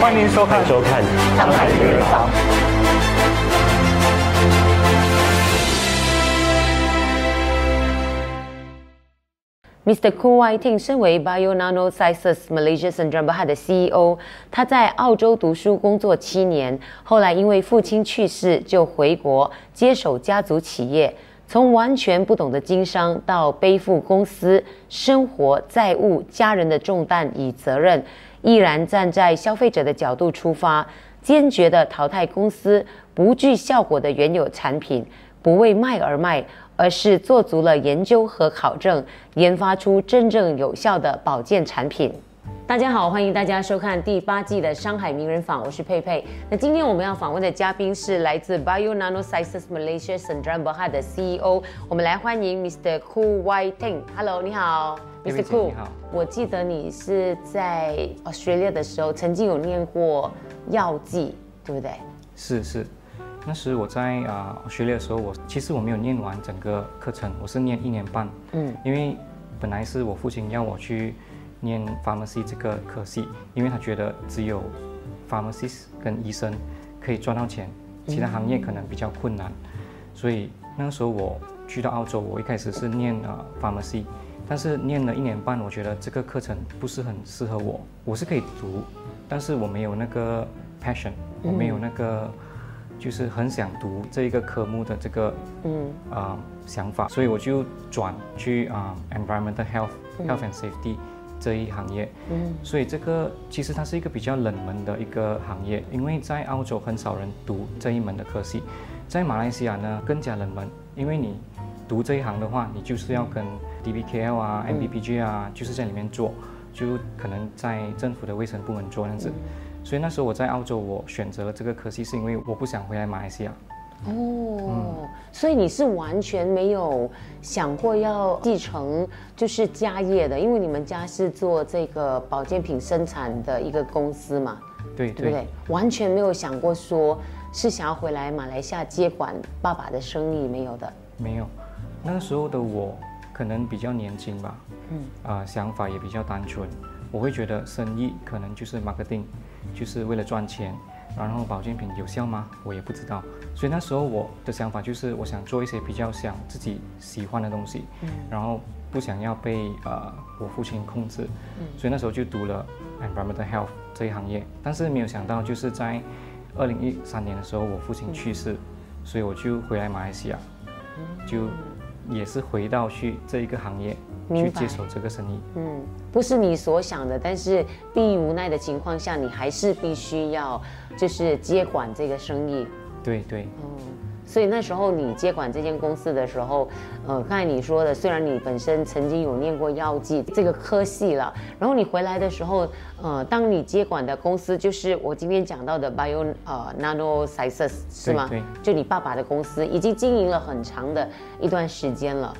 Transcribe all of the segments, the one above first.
欢迎收看收看上海名人坊。Mr. Ku Wai-ting 身为 Bio Nanosciences Malaysia Sdn Bhd 的 CEO，他在澳洲读书工作七年，后来因为父亲去世就回国接手家族企业。从完全不懂得经商，到背负公司生活债务、家人的重担与责任，毅然站在消费者的角度出发，坚决的淘汰公司不具效果的原有产品，不为卖而卖。而是做足了研究和考证，研发出真正有效的保健产品。大家好，欢迎大家收看第八季的《上海名人坊》，我是佩佩。那今天我们要访问的嘉宾是来自 Bio Nanosciences Malaysia Sdn Bhd 的 CEO，我们来欢迎 Mr. Ku Wai Ting。Hello，你好，Mr. Ku。你好。我记得你是在 Australia 的时候，曾经有念过药剂，对不对？是是。那时我在啊学历的时候，我其实我没有念完整个课程，我是念一年半。嗯，因为本来是我父亲要我去念 pharmacy 这个科系，因为他觉得只有 pharmacist 跟医生可以赚到钱，其他行业可能比较困难。所以那个时候我去到澳洲，我一开始是念啊 pharmacy，但是念了一年半，我觉得这个课程不是很适合我。我是可以读，但是我没有那个 passion，我没有那个。就是很想读这一个科目的这个嗯啊、呃、想法，所以我就转去啊、呃、environmental health、嗯、health and safety 这一行业。嗯，所以这个其实它是一个比较冷门的一个行业，因为在澳洲很少人读这一门的科系，在马来西亚呢更加冷门，因为你读这一行的话，你就是要跟 DBKL 啊、嗯 MBPG 啊，就是在里面做，就可能在政府的卫生部门做这样子。所以那时候我在澳洲，我选择了这个科系，是因为我不想回来马来西亚。哦，嗯、所以你是完全没有想过要继承就是家业的，因为你们家是做这个保健品生产的一个公司嘛，对对不对？完全没有想过说是想要回来马来西亚接管爸爸的生意，没有的。没有，那个时候的我可能比较年轻吧，嗯，啊、呃，想法也比较单纯，我会觉得生意可能就是 marketing。就是为了赚钱，然后保健品有效吗？我也不知道。所以那时候我的想法就是，我想做一些比较想自己喜欢的东西，嗯、然后不想要被呃我父亲控制。嗯、所以那时候就读了 environmental health 这一行业，但是没有想到就是在二零一三年的时候，我父亲去世，嗯、所以我就回来马来西亚，就也是回到去这一个行业。去接手这个生意，嗯，不是你所想的，但是逼于无奈的情况下，你还是必须要就是接管这个生意。对对，嗯，所以那时候你接管这间公司的时候，呃，刚才你说的，虽然你本身曾经有念过药剂这个科系了，然后你回来的时候，呃，当你接管的公司就是我今天讲到的 Bio 呃 Nanosciences 是吗？对，就你爸爸的公司，已经经营了很长的一段时间了。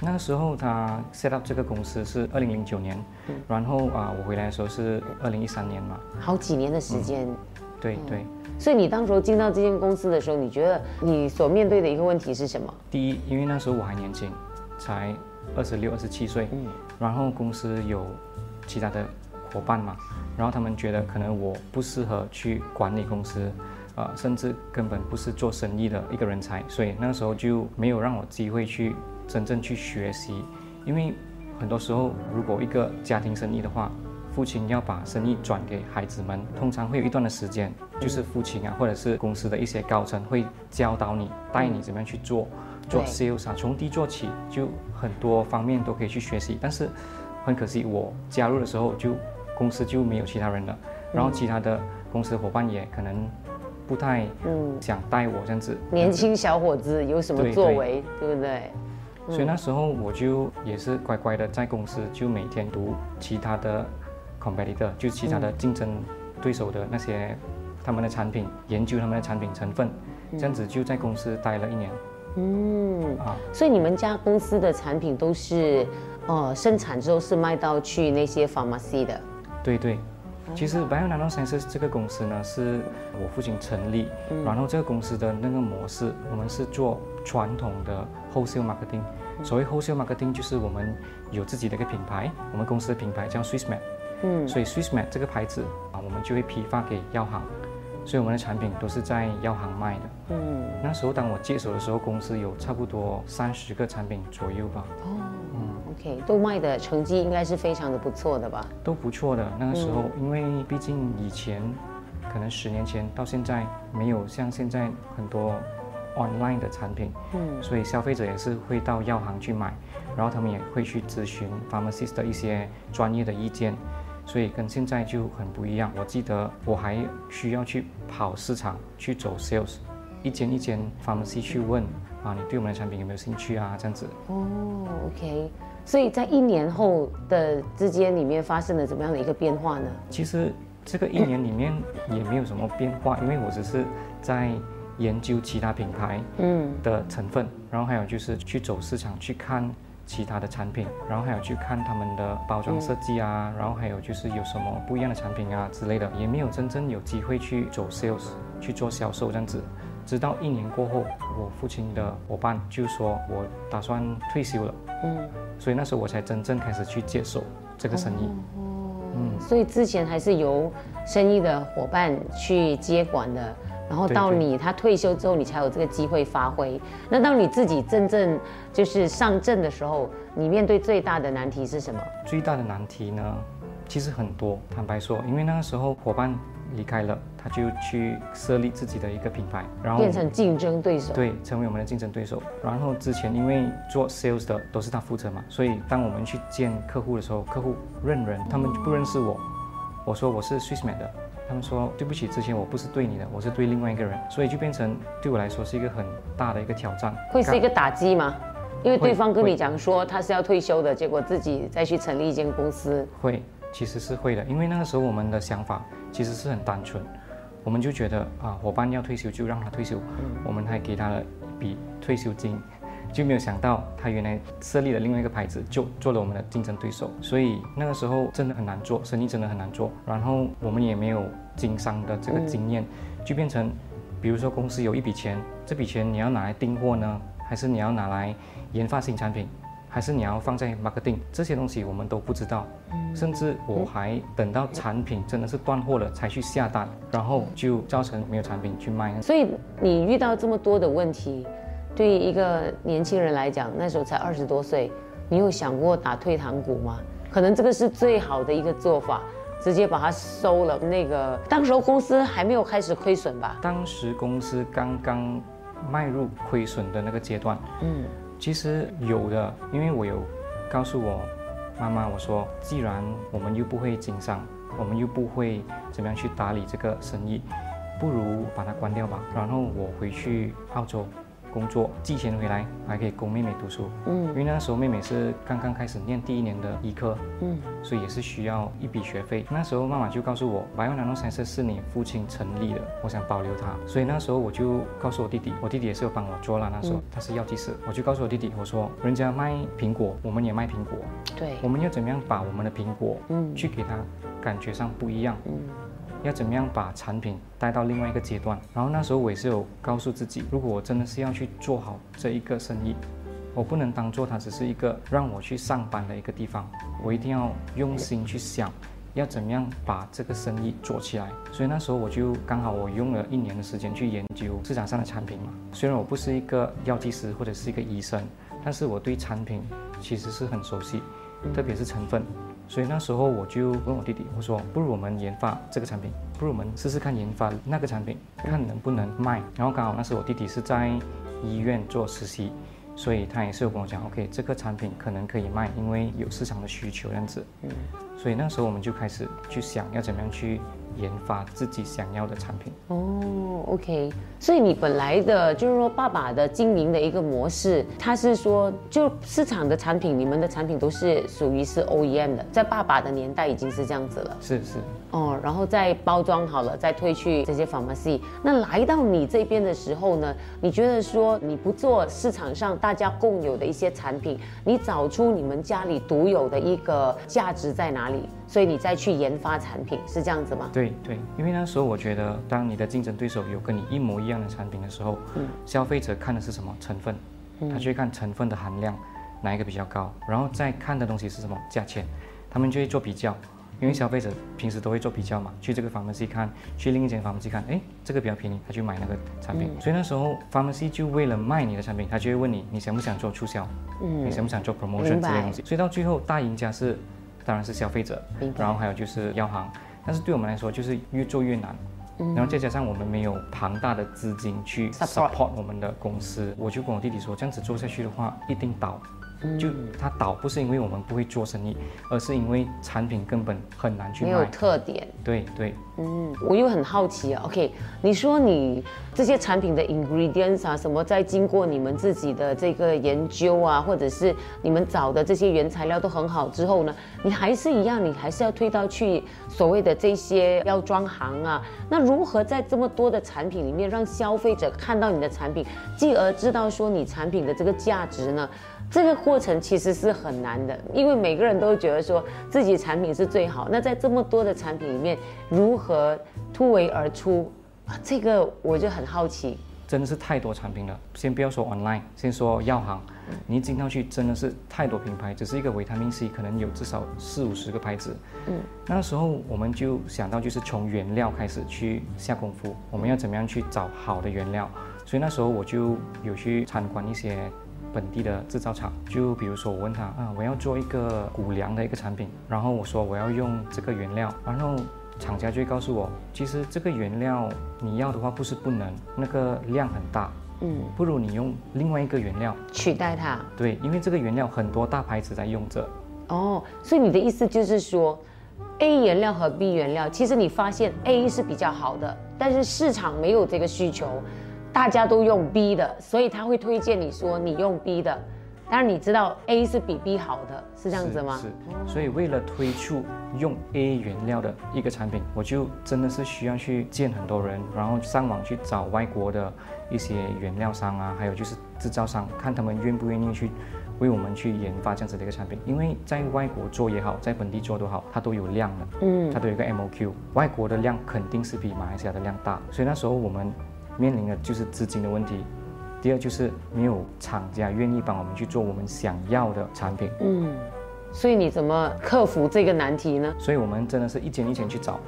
那个时候他 set up 这个公司是二零零九年，嗯、然后啊、呃，我回来的时候是二零一三年嘛，好几年的时间。嗯、对对、嗯。所以你当时候进到这间公司的时候，你觉得你所面对的一个问题是什么？第一，因为那时候我还年轻，才二十六、二十七岁，嗯，然后公司有其他的伙伴嘛，然后他们觉得可能我不适合去管理公司。呃，甚至根本不是做生意的一个人才，所以那时候就没有让我机会去真正去学习，因为很多时候如果一个家庭生意的话，父亲要把生意转给孩子们，通常会有一段的时间，就是父亲啊或者是公司的一些高层会教导你，带你怎么样去做，做 sales 啊，从低做起，就很多方面都可以去学习。但是很可惜，我加入的时候就公司就没有其他人了，然后其他的公司伙伴也可能。不太嗯想带我这样子，年轻小伙子有什么作为，对不对？所以那时候我就也是乖乖的在公司，就每天读其他的 competitor，就其他的竞争对手的那些他们的产品，研究他们的产品成分，这样子就在公司待了一年。嗯啊，所以你们家公司的产品都是，呃，生产之后是卖到去那些 pharmacy 的。对对。其实 Bio Nanosciences 这个公司呢，是我父亲成立，嗯、然后这个公司的那个模式，我们是做传统的 wholesale marketing。所谓 wholesale marketing 就是我们有自己的一个品牌，我们公司的品牌叫 SwissMed。嗯，所以 SwissMed 这个牌子啊，我们就会批发给药行，所以我们的产品都是在药行卖的。嗯，那时候当我接手的时候，公司有差不多三十个产品左右吧。哦，嗯，OK，都卖的成绩应该是非常的不错的吧？都不错的。那个时候，因为毕竟以前可能十年前到现在没有像现在很多。online 的产品，嗯，所以消费者也是会到药行去买，然后他们也会去咨询 pharmacist 的一些专业的意见，所以跟现在就很不一样。我记得我还需要去跑市场去走 sales，一间一间 pharmacy 去问啊，你对我们的产品有没有兴趣啊？这样子。哦，OK，所以在一年后的之间里面发生了怎么样的一个变化呢？其实这个一年里面也没有什么变化，因为我只是在。研究其他品牌嗯的成分，然后还有就是去走市场去看其他的产品，然后还有去看他们的包装设计啊，然后还有就是有什么不一样的产品啊之类的，也没有真正有机会去走 sales 去做销售这样子。直到一年过后，我父亲的伙伴就说我打算退休了，嗯，所以那时候我才真正开始去接手这个生意。哦，嗯，所以之前还是由生意的伙伴去接管的。然后到你他退休之后，你才有这个机会发挥。那当你自己真正就是上阵的时候，你面对最大的难题是什么？最大的难题呢，其实很多。坦白说，因为那个时候伙伴离开了，他就去设立自己的一个品牌，然后变成竞争对手。对，成为我们的竞争对手。然后之前因为做 sales 的都是他负责嘛，所以当我们去见客户的时候，客户认人，他们不认识我。我说我是 SwissMed 的。他们说对不起，之前我不是对你的，我是对另外一个人，所以就变成对我来说是一个很大的一个挑战，会是一个打击吗？因为对方跟你讲说他是要退休的，结果自己再去成立一间公司，会，其实是会的，因为那个时候我们的想法其实是很单纯，我们就觉得啊，伙伴要退休就让他退休，我们还给他了一笔退休金。就没有想到，他原来设立了另外一个牌子，就做了我们的竞争对手。所以那个时候真的很难做，生意真的很难做。然后我们也没有经商的这个经验，就变成，比如说公司有一笔钱，这笔钱你要拿来订货呢，还是你要拿来研发新产品，还是你要放在 marketing 这些东西我们都不知道。甚至我还等到产品真的是断货了才去下单，然后就造成没有产品去卖。所以你遇到这么多的问题。对于一个年轻人来讲，那时候才二十多岁，你有想过打退堂鼓吗？可能这个是最好的一个做法，直接把它收了。那个当时候公司还没有开始亏损吧？当时公司刚刚迈入亏损的那个阶段。嗯，其实有的，因为我有告诉我妈妈，我说既然我们又不会经商，我们又不会怎么样去打理这个生意，不如把它关掉吧。然后我回去澳洲。工作寄钱回来，还可以供妹妹读书。嗯，因为那时候妹妹是刚刚开始念第一年的医科，嗯，所以也是需要一笔学费。那时候妈妈就告诉我，Bio Nanoscience 是你父亲成立的，我想保留它。所以那时候我就告诉我弟弟，我弟弟也是有帮我做了。那时候他是药剂师，我就告诉我弟弟，我说人家卖苹果，我们也卖苹果，对，我们要怎么样把我们的苹果，嗯，去给他感觉上不一样，嗯。要怎么样把产品带到另外一个阶段？然后那时候我也是有告诉自己，如果我真的是要去做好这一个生意，我不能当做它只是一个让我去上班的一个地方，我一定要用心去想，要怎么样把这个生意做起来。所以那时候我就刚好我用了一年的时间去研究市场上的产品嘛。虽然我不是一个药剂师或者是一个医生，但是我对产品其实是很熟悉，特别是成分。所以那时候我就问我弟弟，我说不如我们研发这个产品，不如我们试试看研发那个产品，看能不能卖。然后刚好那时我弟弟是在医院做实习，所以他也是有跟我讲，OK，这个产品可能可以卖，因为有市场的需求这样子。嗯，所以那时候我们就开始去想要怎么样去。研发自己想要的产品哦，OK，所以你本来的就是说爸爸的经营的一个模式，他是说就市场的产品，你们的产品都是属于是 OEM 的，在爸爸的年代已经是这样子了，是是哦，然后再包装好了，再推去这些 pharmacy。那来到你这边的时候呢，你觉得说你不做市场上大家共有的一些产品，你找出你们家里独有的一个价值在哪里？所以你再去研发产品是这样子吗？对对，因为那时候我觉得，当你的竞争对手有跟你一模一样的产品的时候，嗯，消费者看的是什么成分？他就会看成分的含量哪一个比较高，然后再看的东西是什么价钱，他们就会做比较，因为消费者平时都会做比较嘛，去这个 pharmacy 看，去另一间 pharmacy 看，哎，这个比较便宜，他去买那个产品。所以那时候 pharmacy 就为了卖你的产品，他就会问你，你想不想做促销？嗯，你想不想做 promotion 这些东西？所以到最后大赢家是，当然是消费者，然后还有就是药行。但是对我们来说，就是越做越难。然后再加上我们没有庞大的资金去 support 我们的公司，我就跟我弟弟说，这样子做下去的话，一定倒。就它倒不是因为我们不会做生意，而是因为产品根本很难去卖。没有特点。对对。嗯，我又很好奇啊。OK，你说你这些产品的 ingredients 啊，什么在经过你们自己的这个研究啊，或者是你们找的这些原材料都很好之后呢，你还是一样，你还是要推到去所谓的这些药妆行啊。那如何在这么多的产品里面，让消费者看到你的产品，继而知道说你产品的这个价值呢？这个过程其实是很难的，因为每个人都觉得说自己产品是最好。那在这么多的产品里面，如何突围而出啊？这个我就很好奇。真的是太多产品了，先不要说 online，先说药行，你进到去真的是太多品牌，只是一个维他命 C 可能有至少四五十个牌子。嗯，那时候我们就想到就是从原料开始去下功夫，我们要怎么样去找好的原料？所以那时候我就有去参观一些。本地的制造厂，就比如说我问他啊，我要做一个谷粮的一个产品，然后我说我要用这个原料，然后厂家就会告诉我，其实这个原料你要的话不是不能，那个量很大，嗯，不如你用另外一个原料取代它。对，因为这个原料很多大牌子在用着。哦，所以你的意思就是说，A 原料和 B 原料，其实你发现 A 是比较好的，但是市场没有这个需求。大家都用 B 的，所以他会推荐你说你用 B 的，但是你知道 A 是比 B 好的，是这样子吗？是。所以为了推出用 A 原料的一个产品，我就真的是需要去见很多人，然后上网去找外国的一些原料商啊，还有就是制造商，看他们愿不愿意去为我们去研发这样子的一个产品。因为在外国做也好，在本地做都好，它都有量的，嗯，它都有一个 MOQ，外国的量肯定是比马来西亚的量大，所以那时候我们。面临的就是资金的问题，第二就是没有厂家愿意帮我们去做我们想要的产品。嗯，所以你怎么克服这个难题呢？所以我们真的是一间一间去找，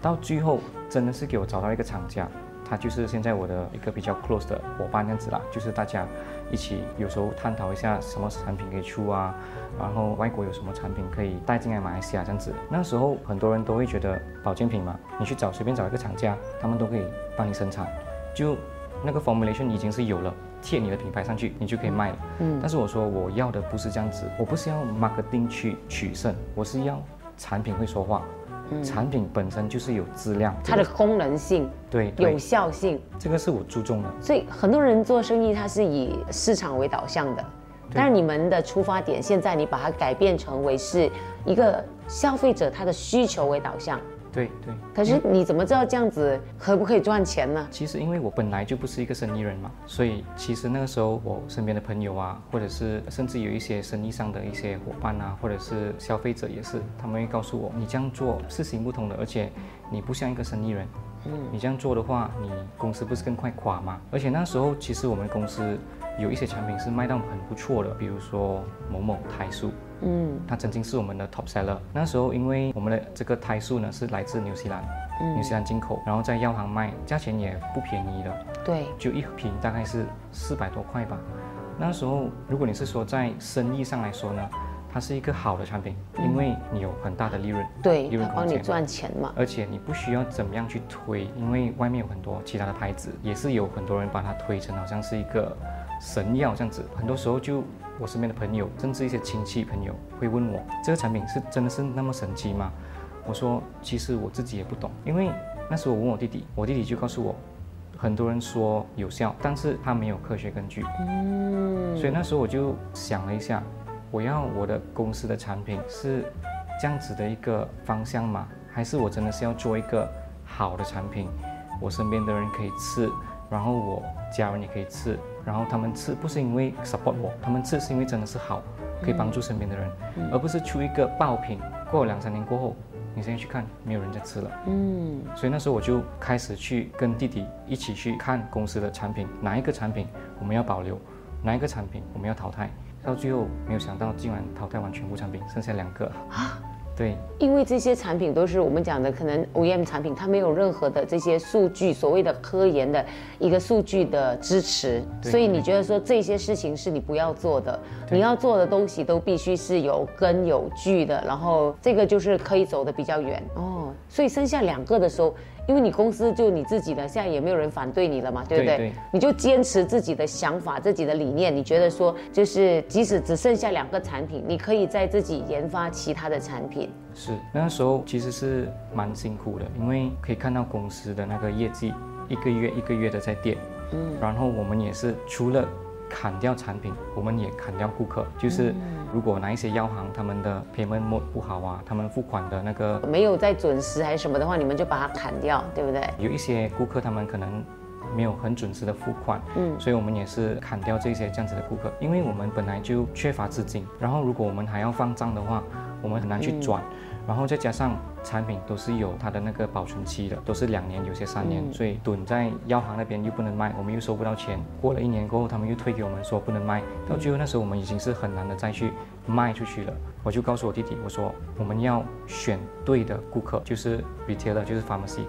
到最后真的是给我找到一个厂家，他就是现在我的一个比较 close 的伙伴这样子啦，就是大家一起有时候探讨一下什么产品可以出啊，然后外国有什么产品可以带进来马来西亚这样子。那时候很多人都会觉得保健品嘛，你去找随便找一个厂家，他们都可以帮你生产。就那个 formulation 已经是有了，贴你的品牌上去，你就可以卖了。嗯，但是我说我要的不是这样子，我不是要 marketing 去取胜，我是要产品会说话。嗯，产品本身就是有质量，它的功能性，对，有效性，这个是我注重的。所以很多人做生意，它是以市场为导向的，但是你们的出发点，现在你把它改变成为是一个消费者他的需求为导向。对对，可是你怎么知道这样子可不可以赚钱呢？其实因为我本来就不是一个生意人嘛，所以其实那个时候我身边的朋友啊，或者是甚至有一些生意上的一些伙伴啊，或者是消费者也是，他们会告诉我，你这样做是行不通的，而且你不像一个生意人。嗯，你这样做的话，你公司不是更快垮吗？而且那时候其实我们公司有一些产品是卖到很不错的，比如说某某胎素。嗯，它曾经是我们的 top seller。那时候，因为我们的这个胎素呢是来自纽西兰，纽西兰进口，然后在药行卖，价钱也不便宜的。对，就一瓶大概是四百多块吧。那时候，如果你是说在生意上来说呢，它是一个好的产品，因为你有很大的利润，对，利润帮你赚钱嘛。而且你不需要怎么样去推，因为外面有很多其他的牌子，也是有很多人把它推成好像是一个神药这样子。很多时候就。我身边的朋友，甚至一些亲戚朋友会问我，这个产品是真的是那么神奇吗？我说，其实我自己也不懂，因为那时候我问我弟弟，我弟弟就告诉我，很多人说有效，但是他没有科学根据。嗯，所以那时候我就想了一下，我要我的公司的产品是这样子的一个方向吗？还是我真的是要做一个好的产品，我身边的人可以吃，然后我家人也可以吃。然后他们吃不是因为 support 我，他们吃是因为真的是好，可以帮助身边的人，而不是出一个爆品，过了两三年过后，你现在去看，没有人在吃了。嗯，所以那时候我就开始去跟弟弟一起去看公司的产品，哪一个产品我们要保留，哪一个产品我们要淘汰，到最后没有想到竟然淘汰完全部产品，剩下两个。啊，对，因为这些产品都是我们讲的可能 OEM 产品，它没有任何的这些数据，所谓的科研的一个数据的支持，所以你觉得说这些事情是你不要做的，你要做的东西都必须是有根有据的，然后这个就是可以走得比较远。哦。所以剩下两个的时候，因为你公司就你自己的，现在也没有人反对你了嘛，对不对？对对你就坚持自己的想法、自己的理念。你觉得说，就是即使只剩下两个产品，你可以在自己研发其他的产品。是那时候其实是蛮辛苦的，因为可以看到公司的那个业绩一个月一个月的在跌，嗯，然后我们也是除了砍掉产品，我们也砍掉顾客，就是如果哪一些药行他们的 payment mode 不好啊，他们付款的那个没有在准时还是什么的话，你们就把它砍掉，对不对？有一些顾客他们可能没有很准时的付款，嗯，所以我们也是砍掉这些这样子的顾客，因为我们本来就缺乏资金，然后如果我们还要放账的话，我们很难去转，然后再加上产品都是有它的那个保存期的，都是两年，有些三年，所以囤在药行那边又不能卖，我们又收不到钱，过了一年过后，他们又退给我们说不能卖，到最后那时候我们已经是很难的再去卖出去了，我就告诉我弟弟，我说我们要选对的顾客，就是 retailer，就是 pharmacy，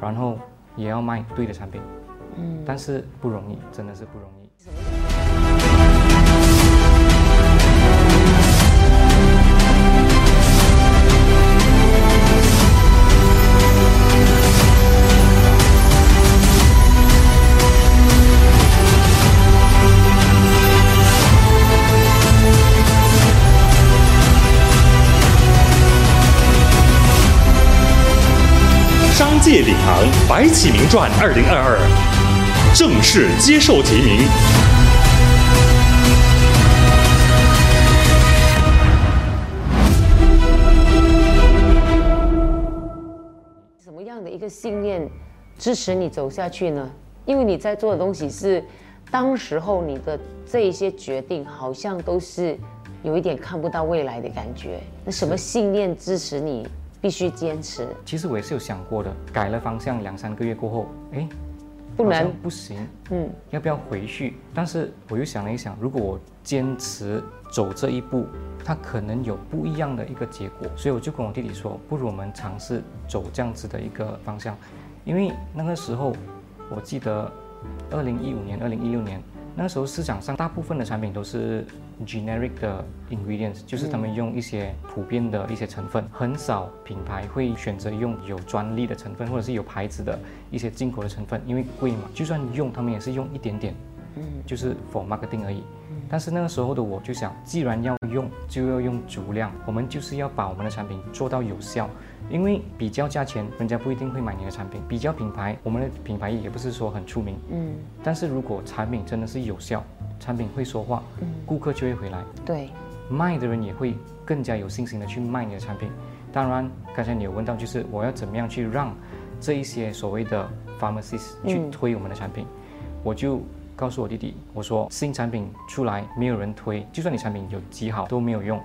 然后也要卖对的产品。嗯，但是不容易，真的是不容易。商界礼堂白起名传二零二二正式接受提名。什么样的一个信念支持你走下去呢？因为你在做的东西是当时候你的这一些决定，好像都是有一点看不到未来的感觉。那什么信念支持你必须坚持？其实我也是有想过的，改了方向两三个月过后，哎，不能，不行，嗯，要不要回去？但是我又想了一想，如果我坚持走这一步，它可能有不一样的一个结果，所以我就跟我弟弟说，不如我们尝试走这样子的一个方向，因为那个时候我记得，二零一五年、二零一六年。那个时候市场上大部分的产品都是 generic 的 ingredients，就是他们用一些普遍的一些成分，很少品牌会选择用有专利的成分或者是有牌子的一些进口的成分，因为贵嘛，就算用他们也是用一点点，嗯，就是 for marketing 而已。但是那个时候的我就想，既然要用，就要用足量，我们就是要把我们的产品做到有效。因为比较价钱，人家不一定会买你的产品；比较品牌，我们的品牌也不是说很出名。嗯，但是如果产品真的是有效，产品会说话，顾客就会回来，对，卖的人也会更加有信心的去卖你的产品。当然，刚才你有问到，就是我要怎么样去让这一些所谓的 pharmacist 去推我们的产品，我就告诉我弟弟，我说新产品出来没有人推，就算你产品有极好都没有用。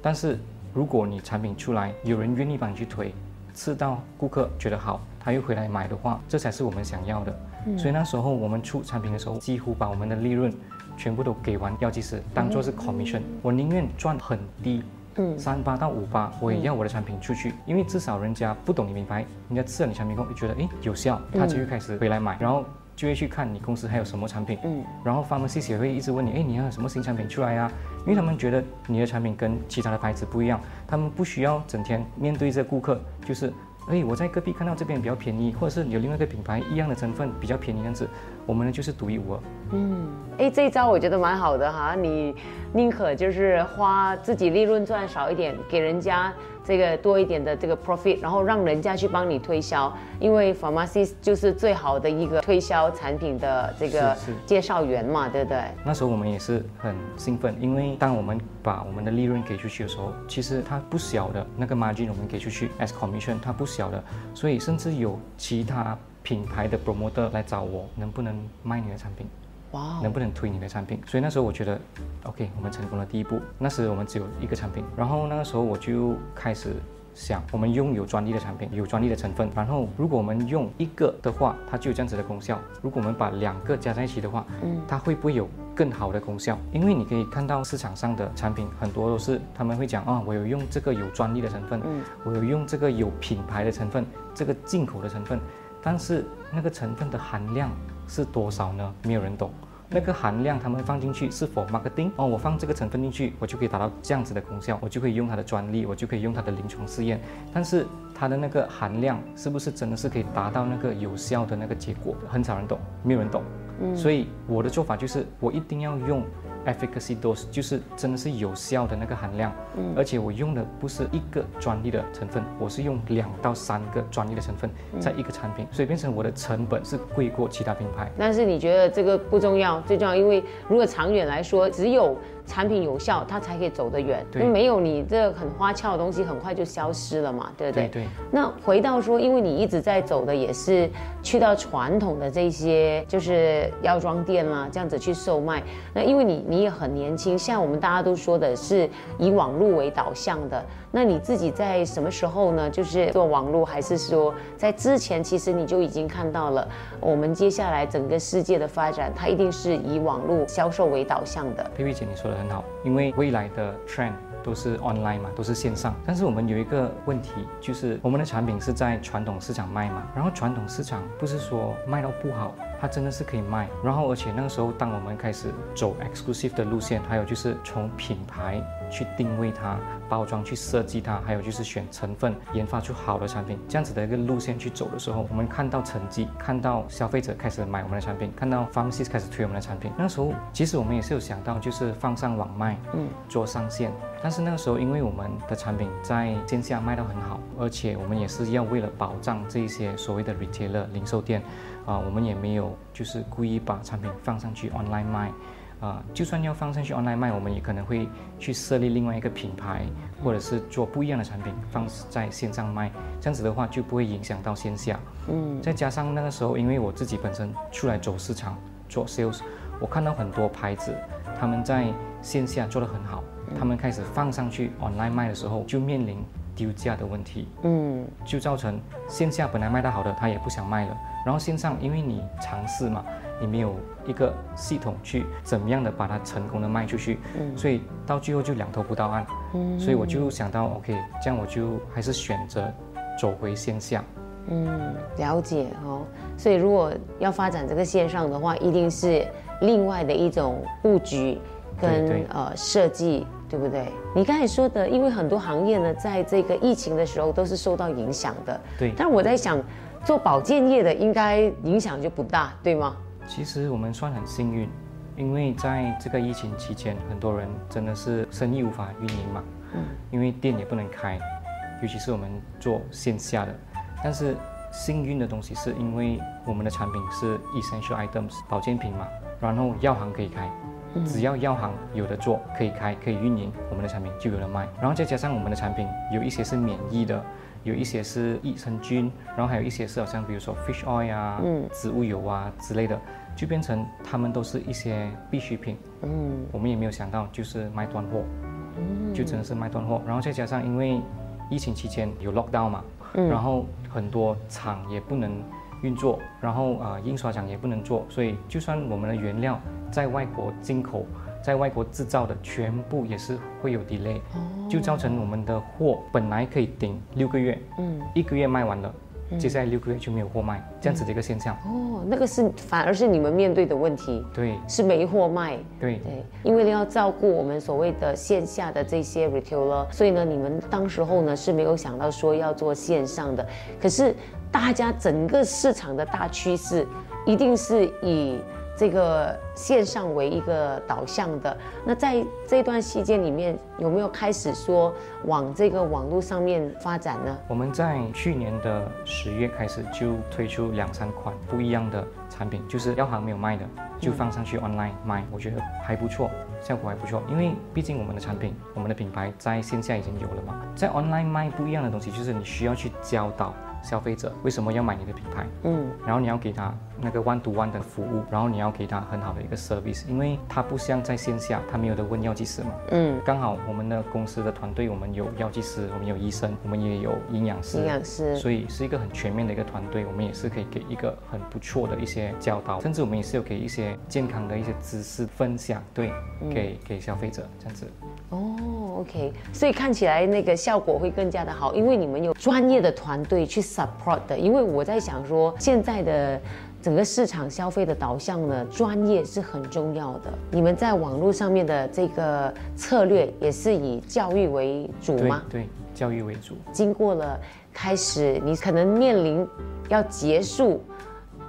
但是如果你产品出来，有人愿意帮你去推，吃到顾客觉得好，他又回来买的话，这才是我们想要的。所以那时候我们出产品的时候，几乎把我们的利润全部都给完药剂师，当做是 commission。我宁愿赚很低。嗯，三八到五八，我也要我的产品出去，因为至少人家不懂你品牌，人家吃了你产品后觉得诶有效，他就会开始回来买，然后就会去看你公司还有什么产品，嗯，然后 pharmacist 也会一直问你，哎你要有什么新产品出来呀、因为他们觉得你的产品跟其他的牌子不一样，他们不需要整天面对着顾客，就是，哎，我在隔壁看到这边比较便宜，或者是有另外一个品牌一样的成分比较便宜这样子，我们呢就是独一无二。嗯。哎，这一招我觉得蛮好的哈，你宁可就是花自己利润赚少一点，给人家这个多一点的这个 profit，然后让人家去帮你推销，因为 pharmacist 就是最好的一个推销产品的这个介绍员嘛，对不对？那时候我们也是很兴奋，因为当我们把我们的利润给出去的时候，其实它不小的那个 margin 我们给出去 as commission，它不小的，所以甚至有其他品牌的 promoter 来找我，能不能卖你的产品，哇、能不能推你的产品。所以那时候我觉得，OK，我们成功了第一步。那时我们只有一个产品，然后那个时候我就开始想，我们拥有专利的产品，有专利的成分，然后如果我们用一个的话，它就有这样子的功效。如果我们把两个加在一起的话，嗯，它会不会有更好的功效？因为你可以看到市场上的产品很多都是他们会讲啊，我有用这个有专利的成分，嗯，我有用这个有品牌的成分，这个进口的成分，但是那个成分的含量是多少呢？没有人懂。那个含量他们放进去是否 marketing 哦，我放这个成分进去，我就可以达到这样子的功效，我就可以用它的专利，我就可以用它的临床试验。但是它的那个含量是不是真的是可以达到那个有效的那个结果？很少人懂，没有人懂。嗯，所以我的做法就是，我一定要用。Efficacy dose 就是真的是有效的那个含量，嗯，而且我用的不是一个专利的成分，我是用两到三个专利的成分在一个产品，所以变成我的成本是贵过其他品牌。但是你觉得这个不重要，最重要，因为如果长远来说，只有产品有效，它才可以走得远。对，没有你这很花俏的东西，很快就消失了嘛，对不对？对。那回到说，因为你一直在走的也是去到传统的这些就是药妆店啦，这样子去售卖。那因为你。你也很年轻，像我们大家都说的是以网络为导向的。那你自己在什么时候呢？就是做网络，还是说在之前，其实你就已经看到了我们接下来整个世界的发展，它一定是以网络销售为导向的。佩佩姐，你说的很好，因为未来的 trend 都是 online 嘛，都是线上。但是我们有一个问题，就是我们的产品是在传统市场卖嘛，然后传统市场不是说卖到不好。它真的是可以卖，然后而且那个时候，当我们开始走 exclusive 的路线，还有就是从品牌去定位它、包装去设计它，还有就是选成分、研发出好的产品，这样子的一个路线去走的时候，我们看到成绩，看到消费者开始买我们的产品，看到 pharmacies 开始推我们的产品。那时候其实我们也是有想到，就是放上网卖，嗯，做上线。但是那个时候，因为我们的产品在线下卖到很好，而且我们也是要为了保障这一些所谓的 retailer 零售店。啊，我们也没有就是故意把产品放上去 online 卖，啊，就算要放上去 online 卖，我们也可能会去设立另外一个品牌，或者是做不一样的产品放在线上卖，这样子的话就不会影响到线下。嗯，再加上那个时候，因为我自己本身出来走市场做 sales，我看到很多牌子他们在线下做得很好，他们开始放上去 online 卖的时候，就面临丢价的问题。嗯，就造成线下本来卖得好的，他也不想卖了。然后线上，因为你尝试嘛，你没有一个系统去怎么样的把它成功的卖出去，嗯，所以到最后就两头不到岸，嗯，所以我就想到，OK，这样我就还是选择走回线下，嗯，了解哦。所以如果要发展这个线上的话，一定是另外的一种布局跟呃设计，对不对？你刚才说的，因为很多行业呢，在这个疫情的时候都是受到影响的，对。但我在想。做保健业的应该影响就不大，对吗？其实我们算很幸运，因为在这个疫情期间，很多人真的是生意无法运营嘛，嗯，因为店也不能开，尤其是我们做线下的。但是幸运的东西是因为我们的产品是 essential items 保健品嘛，然后药行可以开，只要药行有的做，可以开，可以运营，我们的产品就有的卖。然后再加上我们的产品有一些是免疫的。有一些是益生菌，然后还有一些是好像比如说 fish oil 啊，嗯，植物油啊之类的，就变成它们都是一些必需品。嗯，我们也没有想到就是卖断货，嗯，就真的是卖断货。然后再加上因为疫情期间有 lockdown 嘛，嗯，然后很多厂也不能运作，然后啊印刷厂也不能做，所以就算我们的原料在外国进口。在外国制造的全部也是会有 delay，就造成我们的货本来可以顶六个月，嗯，一个月卖完了，接下来六个月就没有货卖，这样子的一个现象。哦，那个是反而是你们面对的问题，对，是没货卖，对。对，因为要照顾我们所谓的线下的这些 retailer，所以呢，你们当时候呢是没有想到说要做线上的，可是大家整个市场的大趋势一定是以。这个线上为一个导向的，那在这段期间里面，有没有开始说往这个网络上面发展呢？我们在去年的十月开始就推出两三款不一样的产品，就是药行没有卖的，就放上去 online 卖，我觉得还不错，效果还不错。因为毕竟我们的产品，我们的品牌在线下已经有了嘛，在 online 卖不一样的东西，就是你需要去教导。消费者为什么要买你的品牌，嗯，然后你要给他那个 one to one 的服务，然后你要给他很好的一个 service，因为他不像在线下，他没有的问药剂师嘛，嗯，刚好我们的公司的团队，我们有药剂师，我们有医生，我们也有营养师，营养师，所以是一个很全面的一个团队，我们也是可以给一个很不错的一些教导，甚至我们也是有给一些健康的一些知识分享，对，给给消费者这样子。哦，OK，所以看起来那个效果会更加的好，因为你们有专业的团队去 support 的。因为我在想说，现在的整个市场消费的导向呢，专业是很重要的。你们在网络上面的这个策略也是以教育为主吗？对，教育为主。经过了开始，你可能面临要结束。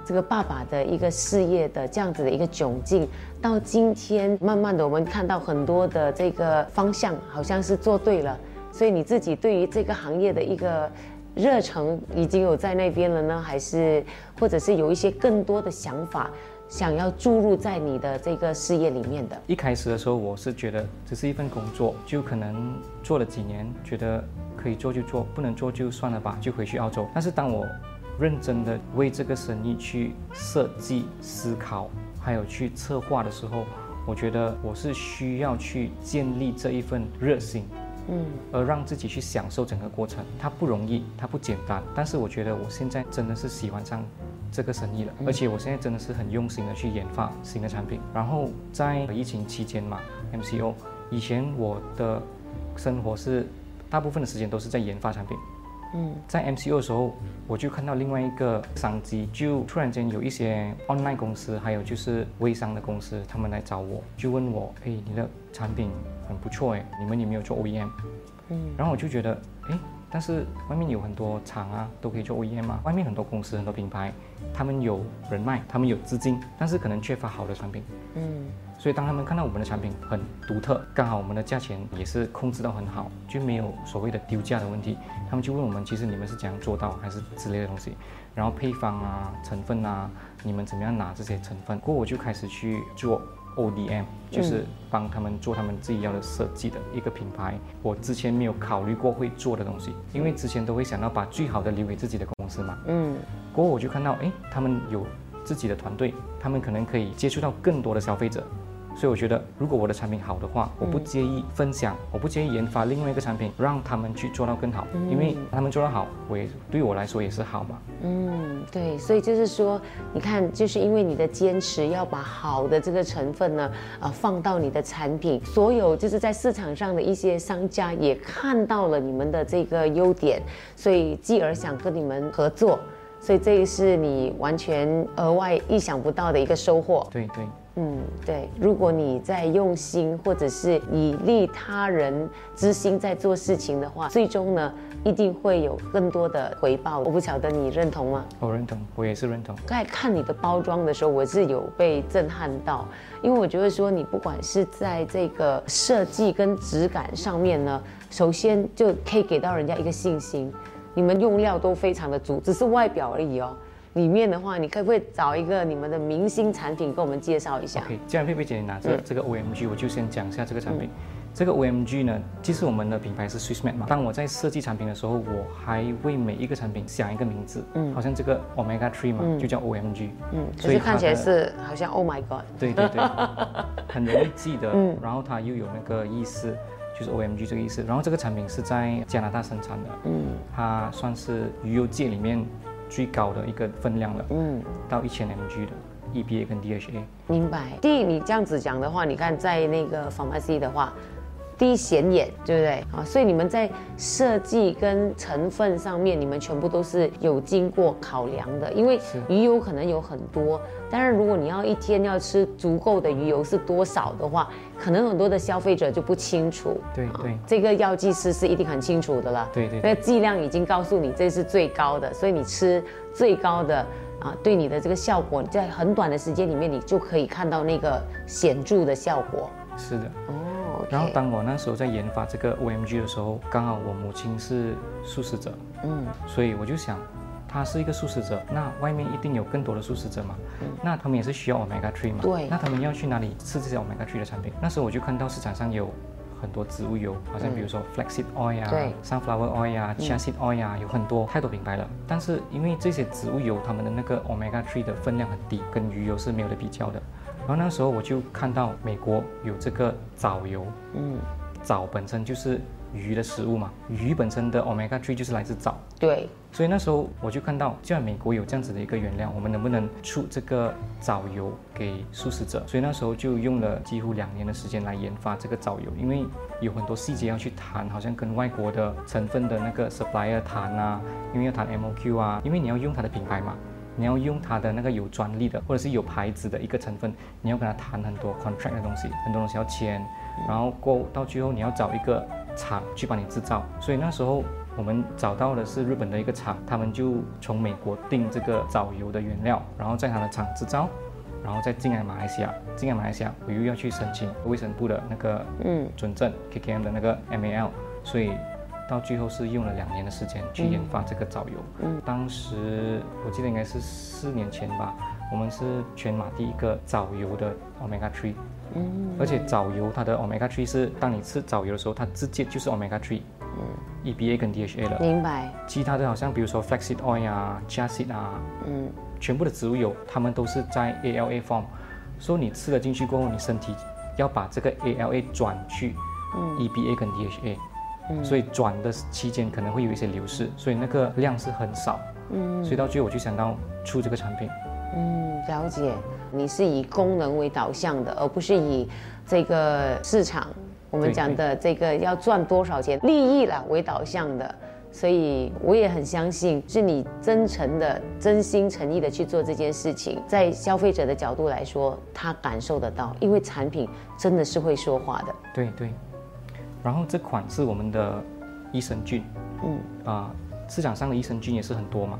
这个爸爸的一个事业的这样子的一个窘境，到今天慢慢的我们看到很多的这个方向好像是做对了，所以你自己对于这个行业的一个热忱已经有在那边了呢，还是或者是有一些更多的想法想要注入在你的这个事业里面的？一开始的时候我是觉得只是一份工作，就可能做了几年，觉得可以做就做，不能做就算了吧，就回去澳洲。但是当我认真的为这个生意去设计、思考，还有去策划的时候，我觉得我是需要去建立这一份热心，嗯，而让自己去享受整个过程。它不容易，它不简单。但是我觉得我现在真的是喜欢上这个生意了，而且我现在真的是很用心的去研发新的产品。然后在疫情期间嘛，MCO，以前我的生活是大部分的时间都是在研发产品。嗯，在 MCO 的时候，我就看到另外一个商机，就突然间有一些 online 公司，还有就是微商的公司，他们来找我，就问我，哎，你的产品很不错哎，你们有没有做 OEM？嗯，然后我就觉得，哎。但是外面有很多厂啊，都可以做 OEM 啊。外面很多公司、很多品牌，他们有人脉，他们有资金，但是可能缺乏好的产品。嗯。所以当他们看到我们的产品很独特，刚好我们的价钱也是控制到很好，就没有所谓的丢价的问题。他们就问我们，其实你们是怎样做到，还是之类的东西？然后配方啊、成分啊，你们怎么样拿这些成分？过后我就开始去做。ODM 就是帮他们做他们自己要的设计的一个品牌。我之前没有考虑过会做的东西，因为之前都会想到把最好的留给自己的公司嘛。嗯。过后我就看到，哎，他们有自己的团队，他们可能可以接触到更多的消费者。所以我觉得，如果我的产品好的话，我不介意分享，我不介意研发另外一个产品，让他们去做到更好，因为他们做得好，我也对我来说也是好嘛。嗯，对，所以就是说，你看，就是因为你的坚持，要把好的这个成分呢，啊，放到你的产品，所有就是在市场上的一些商家也看到了你们的这个优点，所以继而想跟你们合作，所以这个是你完全额外意想不到的一个收获。对对。嗯，对，如果你在用心，或者是以利他人之心在做事情的话，最终呢，一定会有更多的回报。我不晓得你认同吗？我认同，我也是认同。在看你的包装的时候，我是有被震撼到，因为我觉得说你不管是在这个设计跟质感上面呢，首先就可以给到人家一个信心。你们用料都非常的足，只是外表而已哦。里面的话，你可不可以找一个你们的明星产品跟我们介绍一下？OK，既然佩佩姐你拿着这个 OMG，我就先讲一下这个产品。这个 OMG 呢，其实我们的品牌是 Swissmed 嘛。当我在设计产品的时候，我还为每一个产品想一个名字。嗯，好像这个 Omega Three 嘛，就叫 OMG。嗯，所以看起来是好像 Oh my God。对对对，很容易记得。嗯，然后它又有那个意思，就是 OMG 这个意思。然后这个产品是在加拿大生产的。嗯，它算是鱼油界里面。最高的一个分量了，嗯，到一千 mg 的 EPA 跟 DHA。明白。第一，你这样子讲的话，你看在那个 pharmacy 的话，第一显眼，对不对啊？所以你们在设计跟成分上面，你们全部都是有经过考量的。因为鱼油可能有很多，但是如果你要一天要吃足够的鱼油是多少的话。可能很多的消费者就不清楚，对对，这个药剂师是一定很清楚的了，对对，那剂量已经告诉你这是最高的，所以你吃最高的啊，对你的这个效果，在很短的时间里面，你就可以看到那个显著的效果。是的，哦。然后当我那时候在研发这个 OMG 的时候，刚好我母亲是素食者，嗯，所以我就想。她是一个素食者，那外面一定有更多的素食者嘛？那他们也是需要 omega three 嘛？对。那他们要去哪里吃这些 omega three 的产品？那时候我就看到市场上有很多植物油，好像比如说 flaxseed oil 啊、对 sunflower oil 啊、chia seed oil 啊，有很多太多品牌了。但是因为这些植物油，它们的那个 omega three 的分量很低，跟鱼油是没有的比较的。然后那时候我就看到美国有这个藻油，嗯，藻本身就是鱼的食物嘛，鱼本身的 omega 3就是来自藻。对，所以那时候我就看到，既然美国有这样子的一个原料，我们能不能出这个藻油给素食者？所以那时候就用了几乎两年的时间来研发这个藻油，因为有很多细节要去谈，好像跟外国的成分的那个 supplier 谈啊，因为要谈 MOQ 啊，因为你要用它的品牌嘛。你要用它的那个有专利的或者是有牌子的一个成分，你要跟他谈很多 contract 的东西，很多东西要签，然后过到最后你要找一个厂去帮你制造。所以那时候我们找到的是日本的一个厂，他们就从美国订这个藻油的原料，然后在他的厂制造，然后再进来马来西亚。进来马来西亚，我又要去申请卫生部的那个嗯准证 KKM 的那个 MAL，所以。到最后是用了两年的时间去研发这个藻油。嗯，当时我记得应该是四年前吧，我们是全马第一个藻油的 omega three。嗯，而且藻油它的 omega three 是当你吃藻油的时候，它直接就是 omega three。嗯，EPA 跟 DHA 了。明白。其他的好像比如说 flaxseed oil 啊，chia seed 啊，嗯，全部的植物油，它们都是在 ALA form。说你吃了进去过后，你身体要把这个 ALA 转去 EBA 跟 DHA。所以转的期间可能会有一些流失，所以那个量是很少。嗯，所以到最后我就想到出这个产品。嗯，了解。你是以功能为导向的，而不是以这个市场我们讲的这个要赚多少钱利益了为导向的。所以我也很相信，是你真诚的、真心诚意的去做这件事情，在消费者的角度来说，他感受得到，因为产品真的是会说话的。对对。然后这款是我们的益生菌，嗯啊，市场上的益生菌也是很多嘛。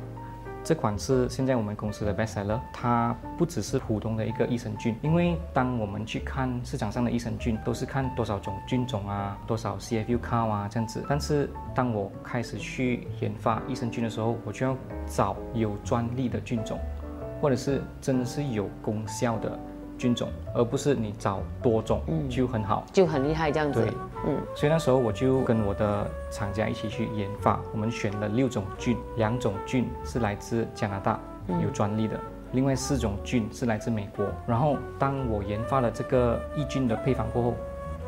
这款是现在我们公司的 best seller，它不只是普通的一个益生菌，因为当我们去看市场上的益生菌，都是看多少种菌种啊，多少 CFU count 啊这样子。但是当我开始去研发益生菌的时候，我就要找有专利的菌种，或者是真的是有功效的。菌种，而不是你找多种就很好，就很厉害这样子。对，嗯，所以那时候我就跟我的厂家一起去研发，我们选了六种菌，两种菌是来自加拿大有专利的，另外四种菌是来自美国。然后当我研发了这个抑菌的配方过后，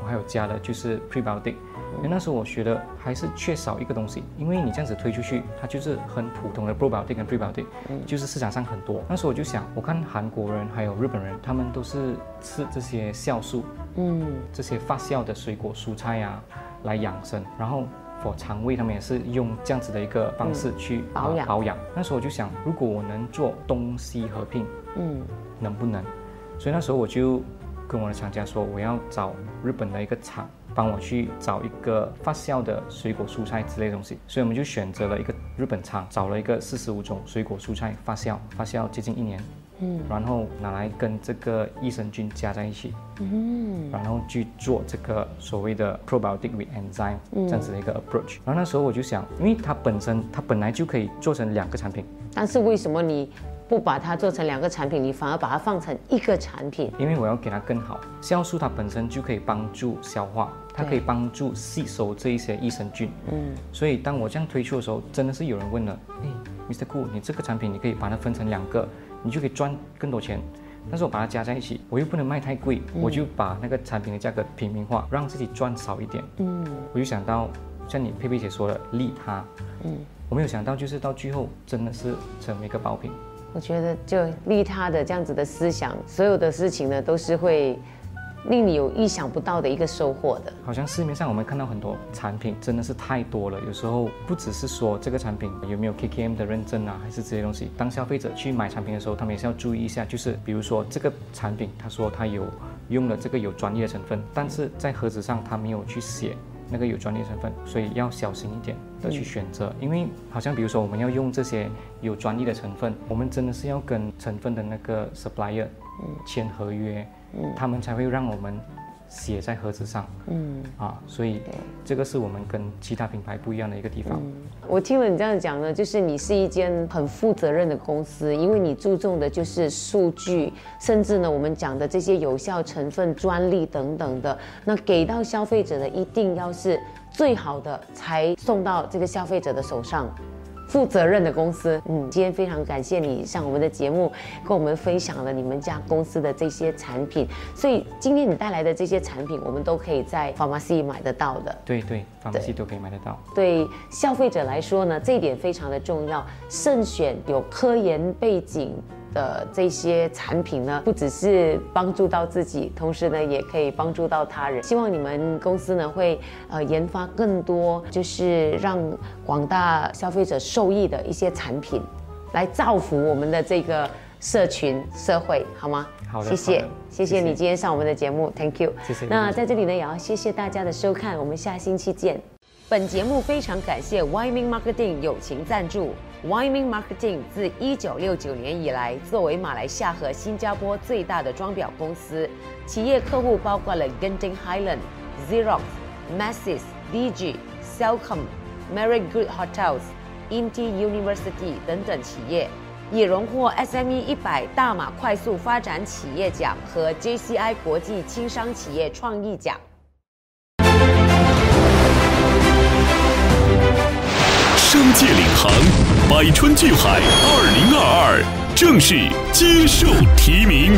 我还有加了就是 prebiotic。因为那时候我学的还是缺少一个东西，因为你这样子推出去，它就是很普通的 probiotic 跟 prebiotic，就是市场上很多。那时候我就想，我看韩国人还有日本人，他们都是吃这些酵素，嗯，这些发酵的水果蔬菜呀来养生，然后 for 肠胃他们也是用这样子的一个方式去保养保养。那时候我就想，如果我能做东西合并，嗯，能不能？所以那时候我就跟我的厂家说，我要找日本的一个厂。帮我去找一个发酵的水果蔬菜之类东西，所以我们就选择了一个日本厂，找了一个四十五种水果蔬菜发酵，发酵接近一年，嗯，然后拿来跟这个益生菌加在一起，嗯，然后去做这个所谓的 probiotic with enzyme 这样子的一个 approach。然后那时候我就想，因为它本身它本来就可以做成两个产品，但是为什么你？不把它做成两个产品，你反而把它放成一个产品，因为我要给它更好。酵素它本身就可以帮助消化，它可以帮助吸收这一些益生菌。嗯，所以当我这样推出的时候，真的是有人问了，哎，Mr. Cool，你这个产品你可以把它分成两个，你就可以赚更多钱。但是我把它加在一起，我又不能卖太贵，我就把那个产品的价格平民化，让自己赚少一点。嗯，我就想到像你佩佩姐说的利他。嗯，我没有想到就是到最后真的是成为一个爆品。我觉得，就利他的这样子的思想，所有的事情呢，都是会令你有意想不到的一个收获的。好像市面上我们看到很多产品，真的是太多了。有时候不只是说这个产品有没有 KKM 的认证啊，还是这些东西。当消费者去买产品的时候，他们也是要注意一下，就是比如说这个产品，他说他有用了这个有专业的成分，但是在盒子上他没有去写。那个有专利成分，所以要小心一点的去选择，因为好像比如说我们要用这些有专利的成分，我们真的是要跟成分的那个 supplier 签合约，他们才会让我们写在盒子上。嗯，啊，所以这个是我们跟其他品牌不一样的一个地方。我听了你这样讲呢，就是你是一间很负责任的公司，因为你注重的就是数据，甚至呢我们讲的这些有效成分、专利等等的，那给到消费者的一定要是最好的，才送到这个消费者的手上。负责任的公司，嗯，今天非常感谢你上我们的节目，跟我们分享了你们家公司的这些产品。所以今天你带来的这些产品，我们都可以在 pharmacy 买得到的。对对，pharmacy 都可以买得到。对消费者来说呢，这一点非常的重要，慎选有科研背景。的这些产品呢，不只是帮助到自己，同时呢，也可以帮助到他人。希望你们公司呢，会呃研发更多，就是让广大消费者受益的一些产品，来造福我们的这个社群社会，好吗？好的，谢谢，谢谢你今天上我们的节目，Thank you。谢谢。那在这里呢，也要谢谢大家的收看，我们下星期见。本节目非常感谢 w y m i n g Marketing 友情赞助。w y m i n g Marketing 自一九六九年以来，作为马来西亚和新加坡最大的装裱公司，企业客户包括了 Genting Highland、Xerox、Masses、DG、Cellcom、Marriott Good Hotels、Inti University 等等企业，也荣获 SME 一百大马快速发展企业奖和 JCI 国际轻商企业创意奖。商界领航，百川聚海，二零二二正式接受提名。